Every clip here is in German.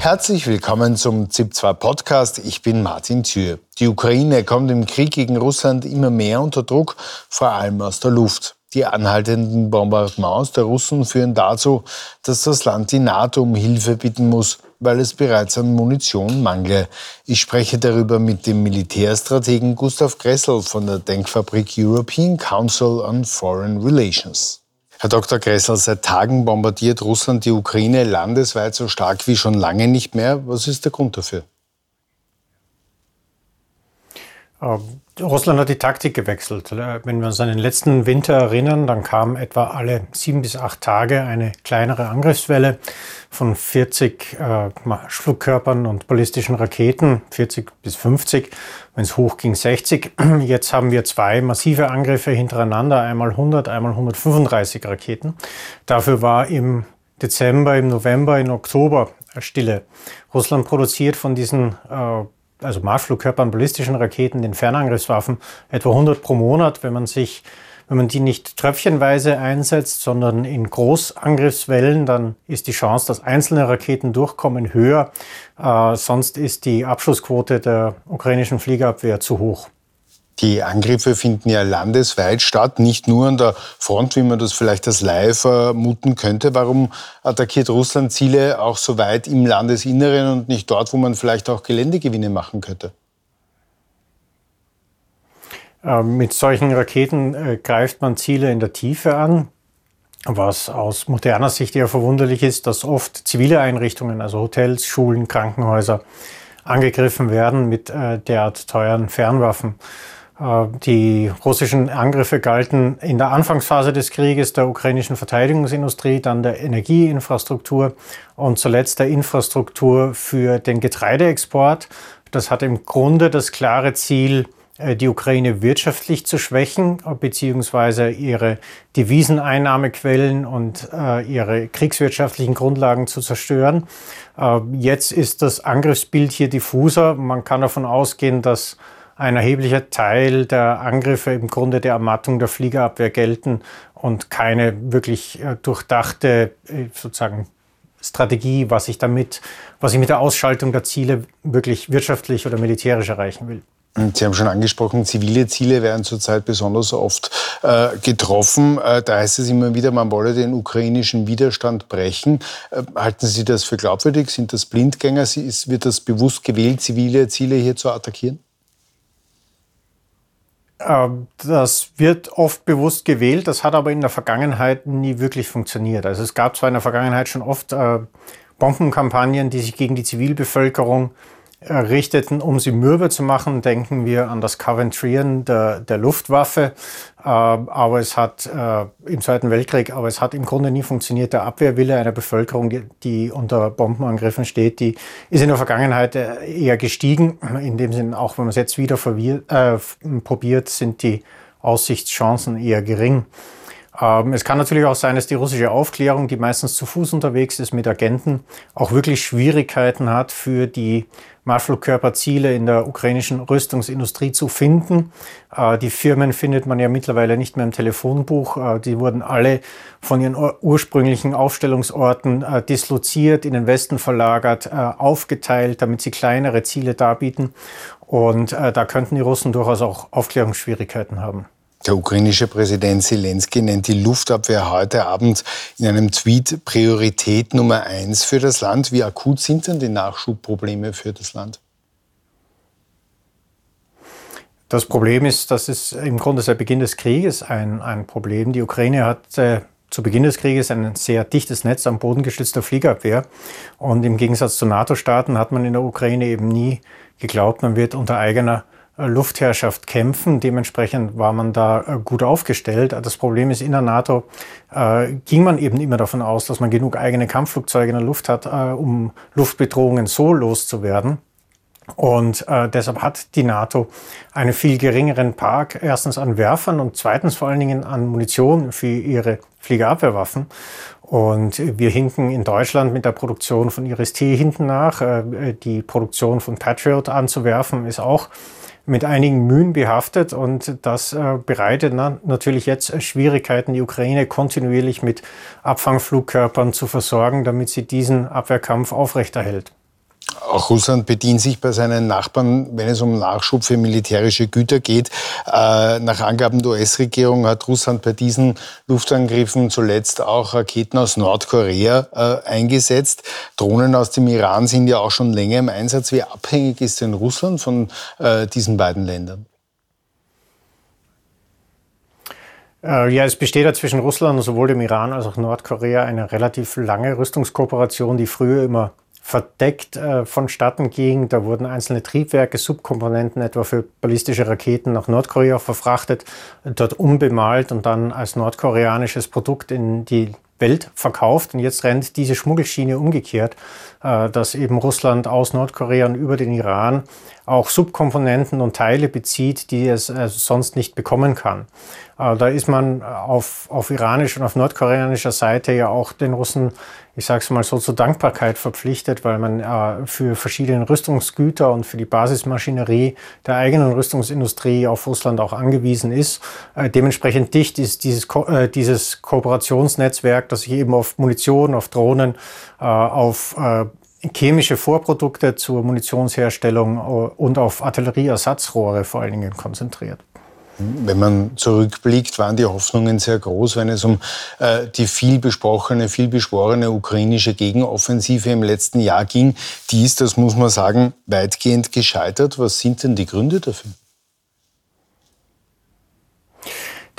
Herzlich willkommen zum ZIP2 Podcast. Ich bin Martin Thür. Die Ukraine kommt im Krieg gegen Russland immer mehr unter Druck, vor allem aus der Luft. Die anhaltenden Bombardements der Russen führen dazu, dass das Land die NATO um Hilfe bitten muss, weil es bereits an Munition mangle. Ich spreche darüber mit dem Militärstrategen Gustav Gressel von der Denkfabrik European Council on Foreign Relations. Herr Dr. Gressel, seit Tagen bombardiert Russland die Ukraine landesweit so stark wie schon lange nicht mehr. Was ist der Grund dafür? Russland hat die Taktik gewechselt. Wenn wir uns an den letzten Winter erinnern, dann kam etwa alle sieben bis acht Tage eine kleinere Angriffswelle von 40 äh, Flugkörpern und ballistischen Raketen, 40 bis 50, wenn es hoch ging 60. Jetzt haben wir zwei massive Angriffe hintereinander, einmal 100, einmal 135 Raketen. Dafür war im Dezember, im November, im Oktober Stille. Russland produziert von diesen äh, also Marschflugkörpern, ballistischen Raketen, den Fernangriffswaffen, etwa 100 pro Monat, wenn man sich wenn man die nicht tröpfchenweise einsetzt, sondern in Großangriffswellen, dann ist die Chance, dass einzelne Raketen durchkommen, höher. Äh, sonst ist die Abschussquote der ukrainischen Fliegerabwehr zu hoch. Die Angriffe finden ja landesweit statt, nicht nur an der Front, wie man das vielleicht als Laie vermuten könnte. Warum attackiert Russland Ziele auch so weit im Landesinneren und nicht dort, wo man vielleicht auch Geländegewinne machen könnte? Ähm, mit solchen Raketen äh, greift man Ziele in der Tiefe an. Was aus moderner Sicht eher verwunderlich ist, dass oft zivile Einrichtungen, also Hotels, Schulen, Krankenhäuser, angegriffen werden mit äh, derart teuren Fernwaffen. Äh, die russischen Angriffe galten in der Anfangsphase des Krieges der ukrainischen Verteidigungsindustrie, dann der Energieinfrastruktur und zuletzt der Infrastruktur für den Getreideexport. Das hat im Grunde das klare Ziel, äh, die Ukraine wirtschaftlich zu schwächen, beziehungsweise ihre Deviseneinnahmequellen und äh, ihre kriegswirtschaftlichen Grundlagen zu zerstören. Äh, jetzt ist das Angriffsbild hier diffuser. Man kann davon ausgehen, dass ein erheblicher Teil der Angriffe im Grunde der Ermattung der Fliegerabwehr gelten und keine wirklich äh, durchdachte äh, sozusagen Strategie, was ich damit, was ich mit der Ausschaltung der Ziele wirklich wirtschaftlich oder militärisch erreichen will. Sie haben schon angesprochen, zivile Ziele werden zurzeit besonders oft äh, getroffen. Äh, da heißt es immer wieder, man wolle den ukrainischen Widerstand brechen. Äh, halten Sie das für glaubwürdig? Sind das Blindgänger? Ist, wird das bewusst gewählt, zivile Ziele hier zu attackieren? Ähm, das wird oft bewusst gewählt, das hat aber in der Vergangenheit nie wirklich funktioniert. Also es gab zwar in der Vergangenheit schon oft äh, Bombenkampagnen, die sich gegen die Zivilbevölkerung richteten, um sie mürbe zu machen. Denken wir an das Coventrieren der, der Luftwaffe. Äh, aber es hat äh, im Zweiten Weltkrieg, aber es hat im Grunde nie funktioniert. Der Abwehrwille einer Bevölkerung, die, die unter Bombenangriffen steht, die ist in der Vergangenheit äh, eher gestiegen. In dem Sinne, auch wenn man es jetzt wieder äh, probiert, sind die Aussichtschancen eher gering. Ähm, es kann natürlich auch sein, dass die russische Aufklärung, die meistens zu Fuß unterwegs ist mit Agenten, auch wirklich Schwierigkeiten hat, für die Marschflugkörperziele in der ukrainischen Rüstungsindustrie zu finden. Äh, die Firmen findet man ja mittlerweile nicht mehr im Telefonbuch. Äh, die wurden alle von ihren ursprünglichen Aufstellungsorten äh, disloziert, in den Westen verlagert, aufgeteilt, damit sie kleinere Ziele darbieten. Und da könnten die Russen durchaus auch Aufklärungsschwierigkeiten haben. Der ukrainische Präsident Zelensky nennt die Luftabwehr heute Abend in einem Tweet Priorität Nummer eins für das Land. Wie akut sind denn die Nachschubprobleme für das Land? Das Problem ist, dass es im Grunde seit Beginn des Krieges ein, ein Problem. Die Ukraine hat äh, zu Beginn des Krieges ein sehr dichtes Netz am Boden geschützter Fliegerabwehr. Und im Gegensatz zu NATO-Staaten hat man in der Ukraine eben nie geglaubt, man wird unter eigener Luftherrschaft kämpfen. Dementsprechend war man da äh, gut aufgestellt. Das Problem ist, in der NATO äh, ging man eben immer davon aus, dass man genug eigene Kampfflugzeuge in der Luft hat, äh, um Luftbedrohungen so loszuwerden. Und äh, deshalb hat die NATO einen viel geringeren Park erstens an Werfern und zweitens vor allen Dingen an Munition für ihre Fliegerabwehrwaffen. Und wir hinken in Deutschland mit der Produktion von Iris-T hinten nach. Äh, die Produktion von Patriot anzuwerfen ist auch mit einigen Mühen behaftet und das äh, bereitet na, natürlich jetzt Schwierigkeiten, die Ukraine kontinuierlich mit Abfangflugkörpern zu versorgen, damit sie diesen Abwehrkampf aufrechterhält. Auch Russland bedient sich bei seinen Nachbarn, wenn es um Nachschub für militärische Güter geht. Äh, nach Angaben der US-Regierung hat Russland bei diesen Luftangriffen zuletzt auch Raketen aus Nordkorea äh, eingesetzt. Drohnen aus dem Iran sind ja auch schon länger im Einsatz. Wie abhängig ist denn Russland von äh, diesen beiden Ländern? Ja, es besteht ja zwischen Russland und sowohl dem Iran als auch Nordkorea eine relativ lange Rüstungskooperation, die früher immer verdeckt äh, vonstatten ging. Da wurden einzelne Triebwerke, Subkomponenten etwa für ballistische Raketen nach Nordkorea verfrachtet, dort unbemalt und dann als nordkoreanisches Produkt in die Welt verkauft. Und jetzt rennt diese Schmuggelschiene umgekehrt, äh, dass eben Russland aus Nordkorea und über den Iran auch Subkomponenten und Teile bezieht, die es äh, sonst nicht bekommen kann. Äh, da ist man auf, auf iranischer und auf nordkoreanischer Seite ja auch den Russen, ich sage es mal so, zur Dankbarkeit verpflichtet, weil man äh, für verschiedene Rüstungsgüter und für die Basismaschinerie der eigenen Rüstungsindustrie auf Russland auch angewiesen ist. Dementsprechend dicht ist dieses, Ko dieses Kooperationsnetzwerk, das sich eben auf Munition, auf Drohnen, auf chemische Vorprodukte zur Munitionsherstellung äh, und auf Artillerieersatzrohre vor allen Dingen konzentriert. Wenn man zurückblickt, waren die Hoffnungen sehr groß, wenn es um äh, die viel besprochene, viel beschworene ukrainische Gegenoffensive im letzten Jahr ging. Die ist, das muss man sagen, weitgehend gescheitert. Was sind denn die Gründe dafür?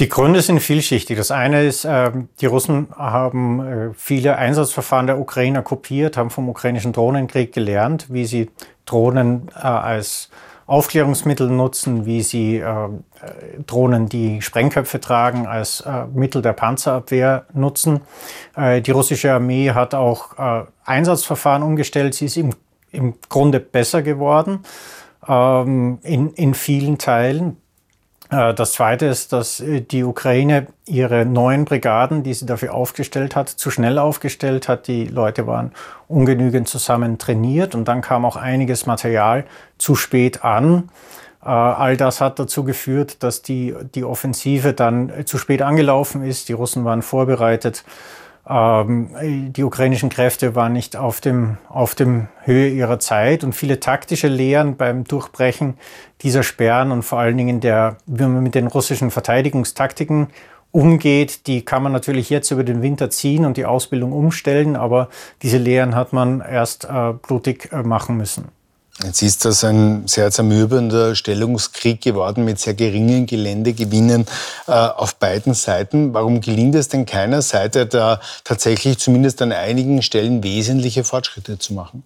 Die Gründe sind vielschichtig. Das eine ist, ähm, die Russen haben äh, viele Einsatzverfahren der Ukrainer kopiert, haben vom ukrainischen Drohnenkrieg gelernt, wie sie Drohnen äh, als Aufklärungsmittel nutzen, wie sie äh, Drohnen, die Sprengköpfe tragen, als Mittel der Panzerabwehr nutzen. Die russische Armee hat auch Einsatzverfahren umgestellt. Sie ist im, im Grunde besser geworden ähm, in, in vielen Teilen. Äh, das Zweite ist, dass äh, die Ukraine ihre neuen Brigaden, die sie dafür aufgestellt hat, zu schnell aufgestellt hat. Die Leute waren ungenügend zusammen trainiert und dann kam auch einiges Material zu spät an. Äh, all das hat dazu geführt, dass die, die Offensive dann zu spät angelaufen ist. Die Russen waren vorbereitet die ukrainischen Kräfte waren nicht auf dem, auf dem Höhe ihrer Zeit und viele taktische Lehren beim Durchbrechen dieser Sperren und vor allen Dingen der, wie man mit den russischen Verteidigungstaktiken umgeht, die kann man natürlich jetzt über den Winter ziehen und die Ausbildung umstellen, aber diese Lehren hat man erst äh, blutig äh, machen müssen. Jetzt ist das ein sehr zermürbender Stellungskrieg geworden mit sehr geringen Geländegewinnen äh, auf beiden Seiten. Warum gelingt es denn keiner Seite da tatsächlich zumindest an einigen Stellen wesentliche Fortschritte zu machen?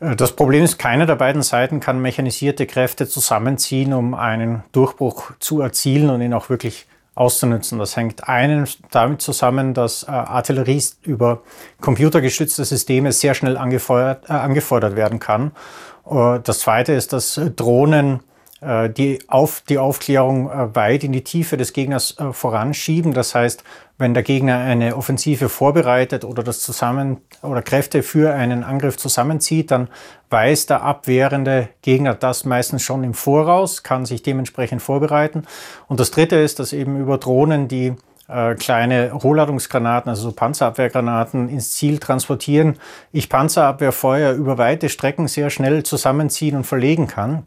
Äh, das Problem ist, keine der beiden Seiten kann mechanisierte Kräfte zusammenziehen, um einen Durchbruch zu erzielen und ihn auch wirklich auszunutzen. Das hängt einen damit zusammen, dass äh, Artillerie über computergestützte Systeme sehr schnell angefeuert, äh, angefordert werden kann. Uh, das zweite ist, dass Drohnen äh, die, auf, die Aufklärung äh, weit in die Tiefe des Gegners äh, voranschieben. Das heißt, wenn der Gegner eine Offensive vorbereitet oder das zusammen oder Kräfte für einen Angriff zusammenzieht, dann weiß der abwehrende Gegner das meistens schon im Voraus, kann sich dementsprechend vorbereiten. Und das dritte ist, dass eben über Drohnen die äh, kleine Rohladungsgranaten, also so Panzerabwehrgranaten ins Ziel transportieren, ich Panzerabwehrfeuer über weite Strecken sehr schnell zusammenziehen und verlegen kann.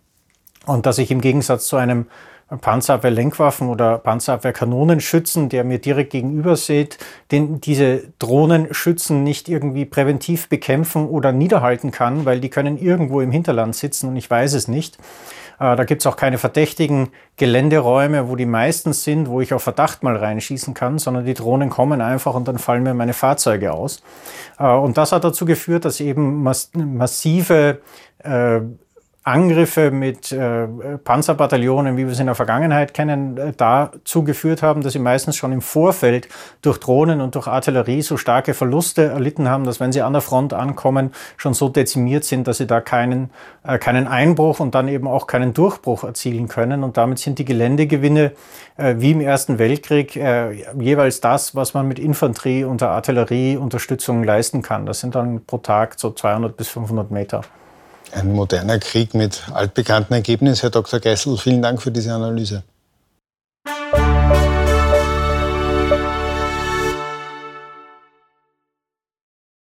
Und dass ich im Gegensatz zu einem Panzerabwehr-Lenkwaffen oder Panzerabwehr-Kanonenschützen, der mir direkt gegenüber steht, den diese Drohnenschützen nicht irgendwie präventiv bekämpfen oder niederhalten kann, weil die können irgendwo im Hinterland sitzen und ich weiß es nicht. Äh, da gibt es auch keine verdächtigen Geländeräume, wo die meistens sind, wo ich auf Verdacht mal reinschießen kann, sondern die Drohnen kommen einfach und dann fallen mir meine Fahrzeuge aus. Äh, und das hat dazu geführt, dass eben massive äh, Angriffe mit äh, Panzerbataillonen, wie wir es in der Vergangenheit kennen, äh, dazu geführt haben, dass sie meistens schon im Vorfeld durch Drohnen und durch Artillerie so starke Verluste erlitten haben, dass wenn sie an der Front ankommen, schon so dezimiert sind, dass sie da keinen, äh, keinen Einbruch und dann eben auch keinen Durchbruch erzielen können. Und damit sind die Geländegewinne äh, wie im Ersten Weltkrieg äh, jeweils das, was man mit Infanterie und Artillerieunterstützung leisten kann. Das sind dann pro Tag so 200 bis 500 Meter. Ein moderner Krieg mit altbekannten Ergebnissen. Herr Dr. Geißel, vielen Dank für diese Analyse.